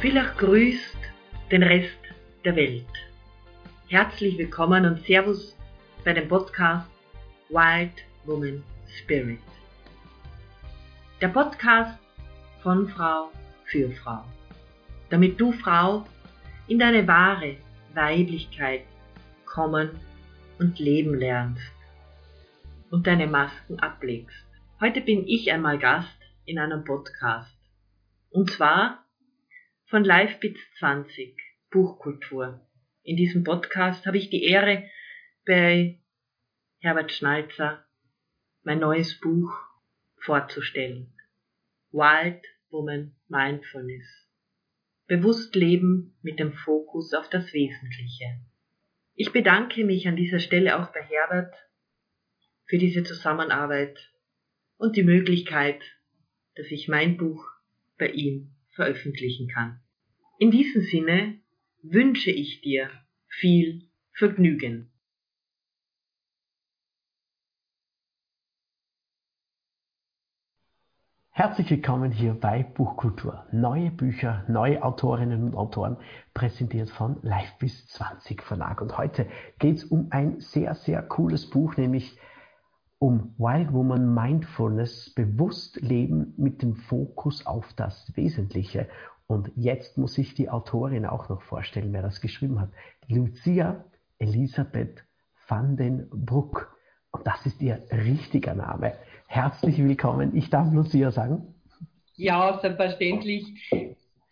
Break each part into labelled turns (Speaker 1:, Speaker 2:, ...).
Speaker 1: Villach grüßt den Rest der Welt. Herzlich willkommen und Servus bei dem Podcast Wild Woman Spirit. Der Podcast von Frau für Frau. Damit du Frau in deine wahre Weiblichkeit kommen und leben lernst und deine Masken ablegst. Heute bin ich einmal Gast in einem Podcast. Und zwar von Livebits 20, Buchkultur. In diesem Podcast habe ich die Ehre, bei Herbert Schnalzer mein neues Buch vorzustellen. Wild Woman Mindfulness. Bewusst leben mit dem Fokus auf das Wesentliche. Ich bedanke mich an dieser Stelle auch bei Herbert für diese Zusammenarbeit und die Möglichkeit, dass ich mein Buch bei ihm veröffentlichen kann. In diesem Sinne wünsche ich dir viel Vergnügen.
Speaker 2: Herzlich willkommen hier bei Buchkultur. Neue Bücher, neue Autorinnen und Autoren, präsentiert von Live bis 20 Verlag. Und heute geht es um ein sehr, sehr cooles Buch, nämlich um Wild Woman Mindfulness, bewusst leben mit dem Fokus auf das Wesentliche. Und jetzt muss ich die Autorin auch noch vorstellen, wer das geschrieben hat. Lucia Elisabeth van den Broek. Und das ist ihr richtiger Name. Herzlich willkommen. Ich darf Lucia sagen.
Speaker 1: Ja, selbstverständlich.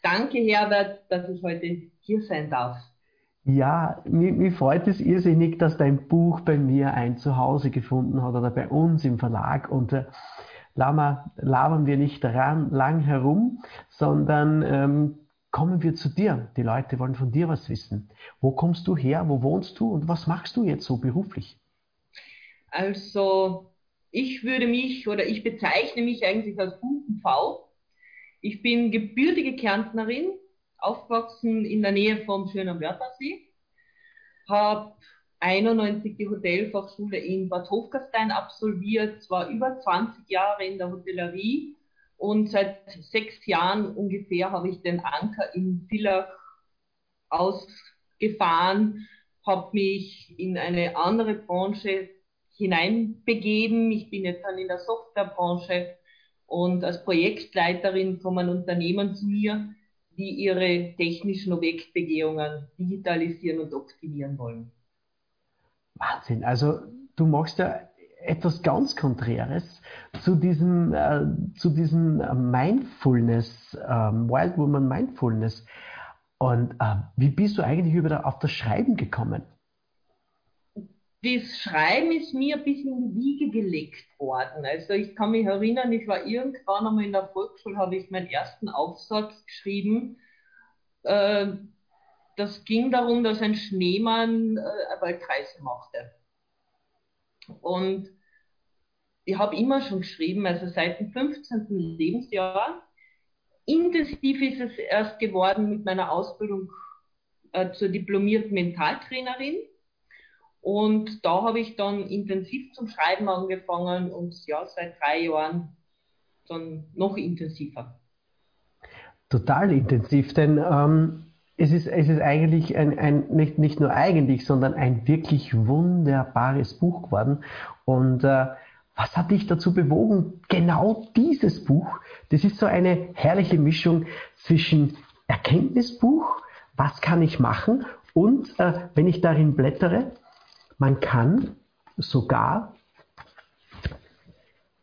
Speaker 1: Danke, Herbert, dass ich heute hier sein darf.
Speaker 2: Ja, mir, mir freut es irrsinnig, dass dein Buch bei mir ein Zuhause gefunden hat oder bei uns im Verlag. Und äh, Lama, labern wir nicht daran lang herum, sondern ähm, kommen wir zu dir. Die Leute wollen von dir was wissen. Wo kommst du her? Wo wohnst du? Und was machst du jetzt so beruflich?
Speaker 1: Also, ich würde mich oder ich bezeichne mich eigentlich als V. Ich bin gebürtige Kärntnerin, aufgewachsen in der Nähe vom schönen Wörthersee, habe 91 die Hotelfachschule in Bad Hofgastein absolviert, war über 20 Jahre in der Hotellerie und seit sechs Jahren ungefähr habe ich den Anker in Villach ausgefahren, habe mich in eine andere Branche hineinbegeben. Ich bin jetzt dann in der Softwarebranche und als Projektleiterin kommen Unternehmen zu mir, die ihre technischen Objektbegehungen digitalisieren und optimieren wollen.
Speaker 2: Wahnsinn. Also du machst ja etwas ganz Konträres zu diesem, äh, zu diesem Mindfulness, ähm, Wild Woman Mindfulness. Und äh, wie bist du eigentlich über auf das Schreiben gekommen?
Speaker 1: Das Schreiben ist mir ein bisschen in die Wiege gelegt worden. Also ich kann mich erinnern, ich war irgendwann einmal in der Volksschule, habe ich meinen ersten Aufsatz geschrieben. Äh, das ging darum, dass ein Schneemann äh, eine Weltreise machte. Und ich habe immer schon geschrieben, also seit dem 15. Lebensjahr. Intensiv ist es erst geworden mit meiner Ausbildung äh, zur diplomierten Mentaltrainerin. Und da habe ich dann intensiv zum Schreiben angefangen und ja, seit drei Jahren dann noch intensiver.
Speaker 2: Total intensiv, denn ähm, es ist, es ist eigentlich ein, ein nicht, nicht nur eigentlich, sondern ein wirklich wunderbares Buch geworden. Und äh, was hat dich dazu bewogen, genau dieses Buch? Das ist so eine herrliche Mischung zwischen Erkenntnisbuch, was kann ich machen, und äh, wenn ich darin blättere, man kann sogar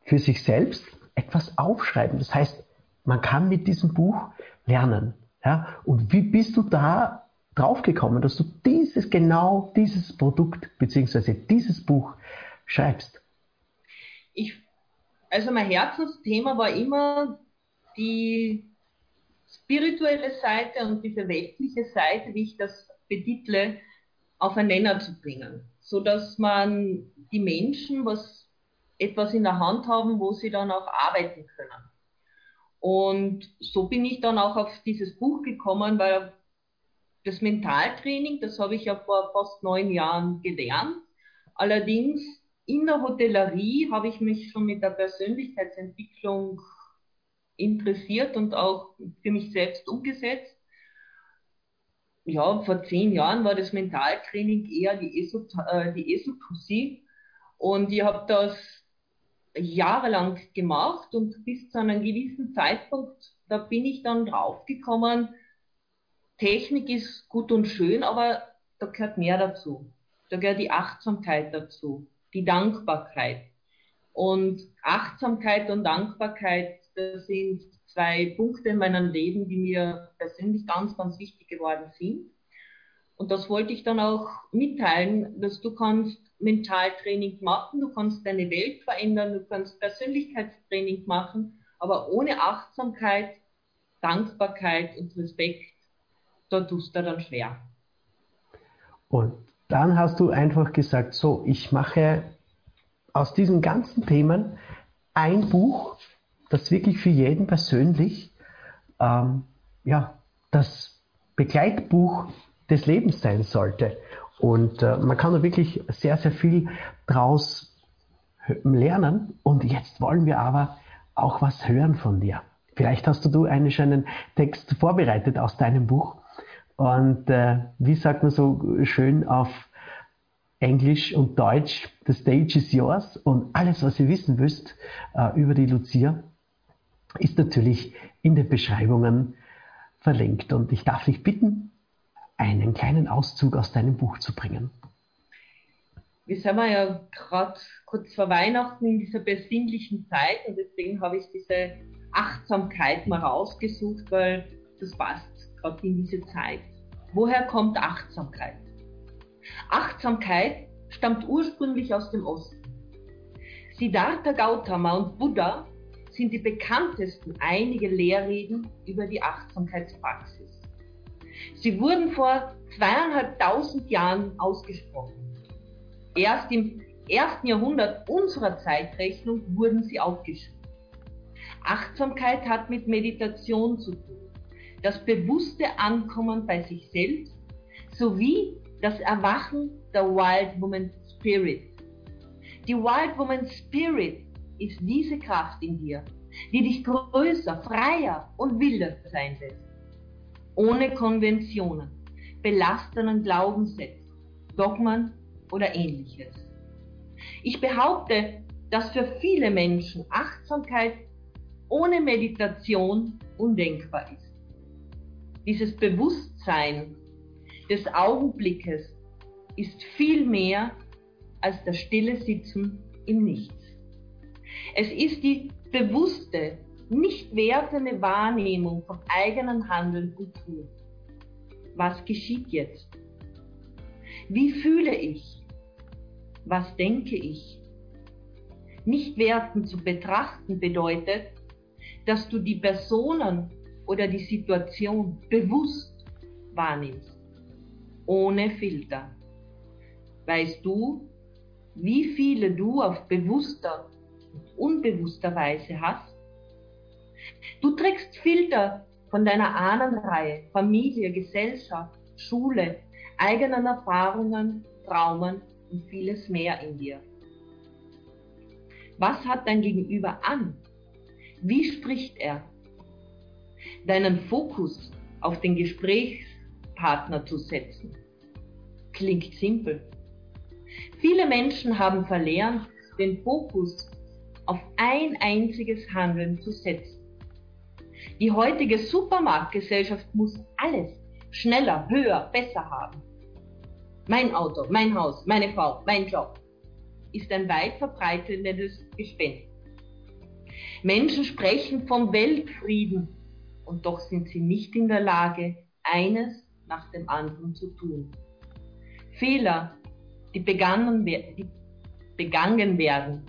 Speaker 2: für sich selbst etwas aufschreiben. Das heißt, man kann mit diesem Buch lernen. Ja? Und wie bist du da draufgekommen, dass du dieses, genau dieses Produkt beziehungsweise dieses Buch schreibst?
Speaker 1: Ich, also mein Herzensthema war immer die spirituelle Seite und diese weltliche Seite, wie ich das betitle, auf einen Nenner zu bringen, so dass man die Menschen was etwas in der Hand haben, wo sie dann auch arbeiten können. Und so bin ich dann auch auf dieses Buch gekommen, weil das Mentaltraining, das habe ich ja vor fast neun Jahren gelernt. Allerdings in der Hotellerie habe ich mich schon mit der Persönlichkeitsentwicklung interessiert und auch für mich selbst umgesetzt. Ja, vor zehn Jahren war das Mentaltraining eher die, Esot äh. Und ich habe das jahrelang gemacht und bis zu einem gewissen Zeitpunkt, da bin ich dann draufgekommen, Technik ist gut und schön, aber da gehört mehr dazu. Da gehört die Achtsamkeit dazu, die Dankbarkeit. Und Achtsamkeit und Dankbarkeit, das sind zwei Punkte in meinem Leben, die mir persönlich ganz, ganz wichtig geworden sind. Und das wollte ich dann auch mitteilen, dass du kannst Mentaltraining machen, du kannst deine Welt verändern, du kannst Persönlichkeitstraining machen, aber ohne Achtsamkeit, Dankbarkeit und Respekt, da tust du dann schwer.
Speaker 2: Und dann hast du einfach gesagt, so, ich mache aus diesen ganzen Themen ein Buch, das wirklich für jeden persönlich ähm, ja, das Begleitbuch des Lebens sein sollte. Und äh, man kann da wirklich sehr, sehr viel draus lernen. Und jetzt wollen wir aber auch was hören von dir. Vielleicht hast du einen schönen Text vorbereitet aus deinem Buch. Und äh, wie sagt man so schön auf Englisch und Deutsch, the stage is yours. Und alles, was ihr wissen müsst äh, über die Lucia, ist natürlich in den Beschreibungen verlinkt. Und ich darf dich bitten, einen kleinen Auszug aus deinem Buch zu bringen.
Speaker 1: Wir sind ja gerade kurz vor Weihnachten in dieser besinnlichen Zeit und deswegen habe ich diese Achtsamkeit mal rausgesucht, weil das passt gerade in diese Zeit. Woher kommt Achtsamkeit? Achtsamkeit stammt ursprünglich aus dem Osten. Siddhartha Gautama und Buddha sind die bekanntesten einige Lehrreden über die Achtsamkeitspraxis. Sie wurden vor zweieinhalbtausend Jahren ausgesprochen. Erst im ersten Jahrhundert unserer Zeitrechnung wurden sie aufgeschrieben. Achtsamkeit hat mit Meditation zu tun, das bewusste Ankommen bei sich selbst sowie das Erwachen der Wild Woman Spirit. Die Wild Woman Spirit ist diese Kraft in dir, die dich größer, freier und wilder sein lässt ohne Konventionen, belastenden Glaubenssätzen, Dogmen oder ähnliches. Ich behaupte, dass für viele Menschen Achtsamkeit ohne Meditation undenkbar ist. Dieses Bewusstsein des Augenblickes ist viel mehr als das stille Sitzen im Nichts. Es ist die bewusste nicht wertende Wahrnehmung vom eigenen Handeln und Tun. Was geschieht jetzt? Wie fühle ich? Was denke ich? Nicht werten zu betrachten bedeutet, dass du die Personen oder die Situation bewusst wahrnimmst, ohne Filter. Weißt du, wie viele du auf bewusster und unbewusster Weise hast? Du trägst Filter von deiner Ahnenreihe, Familie, Gesellschaft, Schule, eigenen Erfahrungen, Traumen und vieles mehr in dir. Was hat dein Gegenüber an? Wie spricht er? Deinen Fokus auf den Gesprächspartner zu setzen. Klingt simpel. Viele Menschen haben verlernt, den Fokus auf ein einziges Handeln zu setzen. Die heutige Supermarktgesellschaft muss alles schneller, höher, besser haben. Mein Auto, mein Haus, meine Frau, mein Job ist ein weit verbreitetes Gespenst. Menschen sprechen vom Weltfrieden und doch sind sie nicht in der Lage, eines nach dem anderen zu tun. Fehler, die begangen, die begangen werden,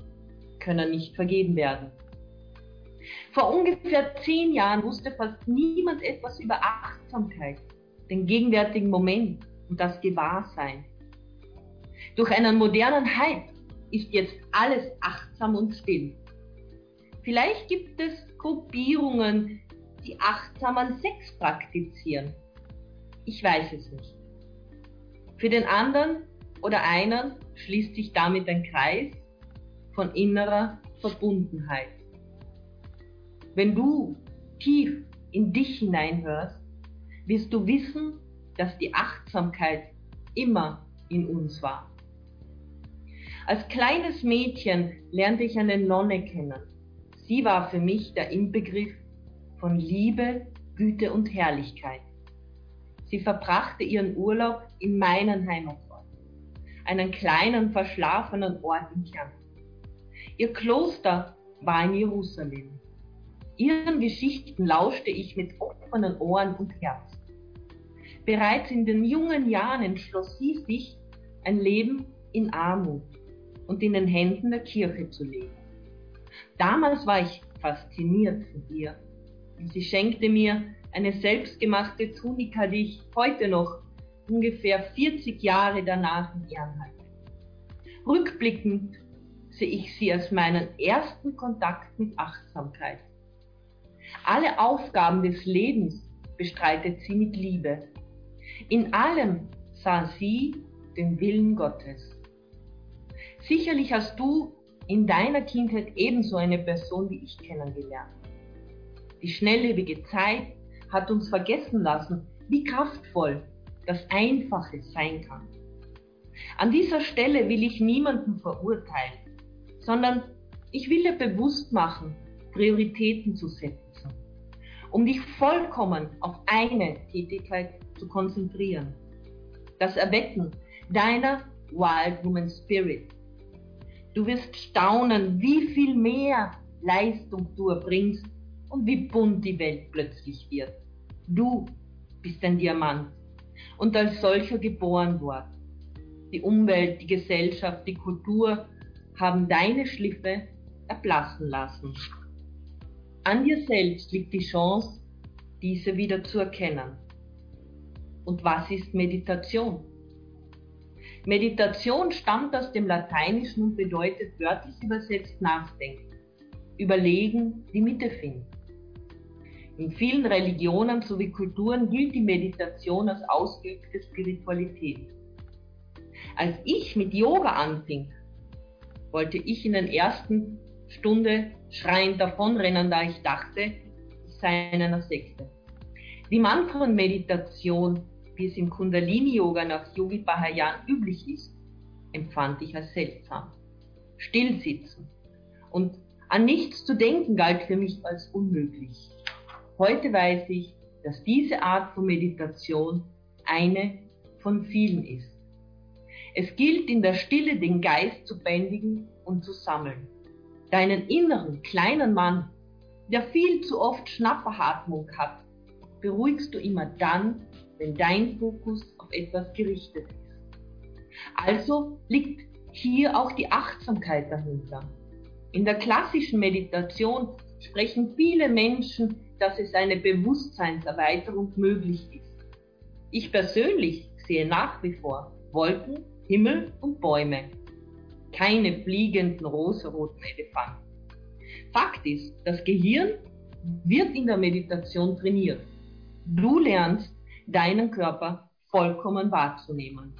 Speaker 1: können nicht vergeben werden. Vor ungefähr zehn Jahren wusste fast niemand etwas über Achtsamkeit, den gegenwärtigen Moment und das Gewahrsein. Durch einen modernen Hype ist jetzt alles achtsam und still. Vielleicht gibt es Gruppierungen, die achtsamen Sex praktizieren. Ich weiß es nicht. Für den anderen oder einen schließt sich damit ein Kreis von innerer Verbundenheit. Wenn du tief in dich hineinhörst, wirst du wissen, dass die Achtsamkeit immer in uns war. Als kleines Mädchen lernte ich eine Nonne kennen. Sie war für mich der Inbegriff von Liebe, Güte und Herrlichkeit. Sie verbrachte ihren Urlaub in meinen Heimatort, einen kleinen verschlafenen Ort in Kärnten. Ihr Kloster war in Jerusalem. Ihren Geschichten lauschte ich mit offenen Ohren und Herzen. Bereits in den jungen Jahren entschloss sie sich, ein Leben in Armut und in den Händen der Kirche zu leben. Damals war ich fasziniert von ihr sie schenkte mir eine selbstgemachte Tunika, die ich heute noch ungefähr 40 Jahre danach in Ehren halte. Rückblickend sehe ich sie als meinen ersten Kontakt mit Achtsamkeit. Alle Aufgaben des Lebens bestreitet sie mit Liebe. In allem sah sie den Willen Gottes. Sicherlich hast du in deiner Kindheit ebenso eine Person wie ich kennengelernt. Die schnelllebige Zeit hat uns vergessen lassen, wie kraftvoll das Einfache sein kann. An dieser Stelle will ich niemanden verurteilen, sondern ich will dir bewusst machen, Prioritäten zu setzen, um dich vollkommen auf eine Tätigkeit zu konzentrieren. Das Erwecken deiner Wild Woman Spirit. Du wirst staunen, wie viel mehr Leistung du erbringst und wie bunt die Welt plötzlich wird. Du bist ein Diamant und als solcher geboren worden. Die Umwelt, die Gesellschaft, die Kultur haben deine Schliffe erblassen lassen. An dir selbst liegt die Chance, diese wieder zu erkennen. Und was ist Meditation? Meditation stammt aus dem Lateinischen und bedeutet wörtlich übersetzt nachdenken, überlegen, die Mitte finden. In vielen Religionen sowie Kulturen gilt die Meditation als ausgeübte Spiritualität. Als ich mit Yoga anfing, wollte ich in der ersten Stunde schreiend davonrennen, da ich dachte, ich sei in einer Sekte. Die Mantra-Meditation, wie es im Kundalini-Yoga nach Yogi Bhajan üblich ist, empfand ich als seltsam. Stillsitzen und an nichts zu denken galt für mich als unmöglich. Heute weiß ich, dass diese Art von Meditation eine von vielen ist. Es gilt in der Stille den Geist zu bändigen und zu sammeln. Deinen inneren kleinen Mann, der viel zu oft Schnapperatmung hat, beruhigst du immer dann, wenn dein Fokus auf etwas gerichtet ist. Also liegt hier auch die Achtsamkeit dahinter. In der klassischen Meditation sprechen viele Menschen dass es eine Bewusstseinserweiterung möglich ist. Ich persönlich sehe nach wie vor Wolken, Himmel und Bäume, keine fliegenden rosaroten Elefanten. Fakt ist, das Gehirn wird in der Meditation trainiert. Du lernst, deinen Körper vollkommen wahrzunehmen.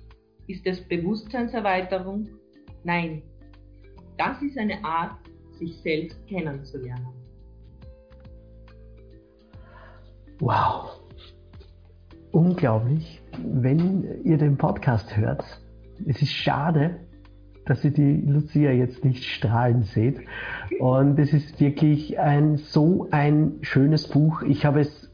Speaker 1: Ist es Bewusstseinserweiterung? Nein. Das ist eine Art, sich selbst kennenzulernen.
Speaker 2: Wow. Unglaublich. Wenn ihr den Podcast hört, es ist schade, dass ihr die Lucia jetzt nicht strahlen seht. Und es ist wirklich ein so ein schönes Buch. Ich habe es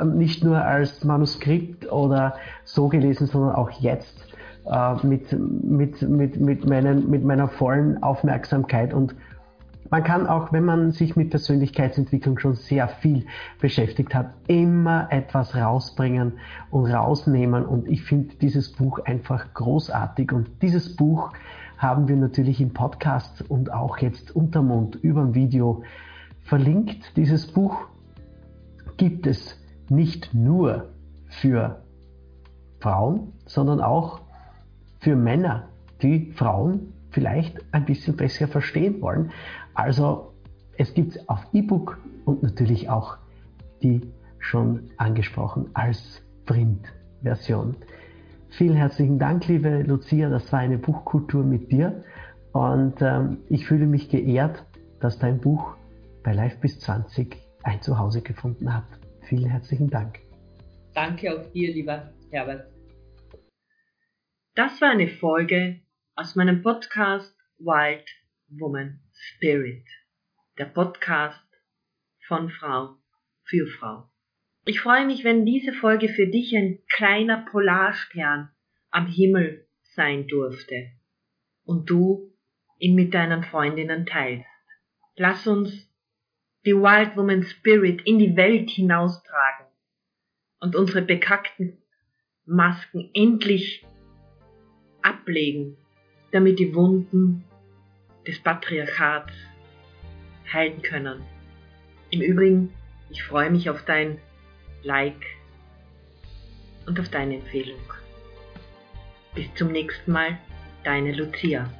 Speaker 2: ähm, nicht nur als Manuskript oder so gelesen, sondern auch jetzt äh, mit, mit, mit, mit, meinen, mit meiner vollen Aufmerksamkeit und man kann auch, wenn man sich mit Persönlichkeitsentwicklung schon sehr viel beschäftigt hat, immer etwas rausbringen und rausnehmen. Und ich finde dieses Buch einfach großartig. Und dieses Buch haben wir natürlich im Podcast und auch jetzt unter Mund über ein Video verlinkt. Dieses Buch gibt es nicht nur für Frauen, sondern auch für Männer, die Frauen vielleicht ein bisschen besser verstehen wollen. Also es gibt es auf E-Book und natürlich auch die schon angesprochen als Print-Version. Vielen herzlichen Dank, liebe Lucia, das war eine Buchkultur mit dir und ähm, ich fühle mich geehrt, dass dein Buch bei Live bis 20 ein Zuhause gefunden hat. Vielen herzlichen Dank.
Speaker 1: Danke auch dir, lieber Herbert. Das war eine Folge aus meinem Podcast Wild Woman Spirit. Der Podcast von Frau für Frau. Ich freue mich, wenn diese Folge für dich ein kleiner Polarstern am Himmel sein durfte und du ihn mit deinen Freundinnen teilst. Lass uns die Wild Woman Spirit in die Welt hinaustragen und unsere bekackten Masken endlich ablegen, damit die Wunden des Patriarchats heilen können. Im Übrigen, ich freue mich auf dein Like und auf deine Empfehlung. Bis zum nächsten Mal, deine Lucia.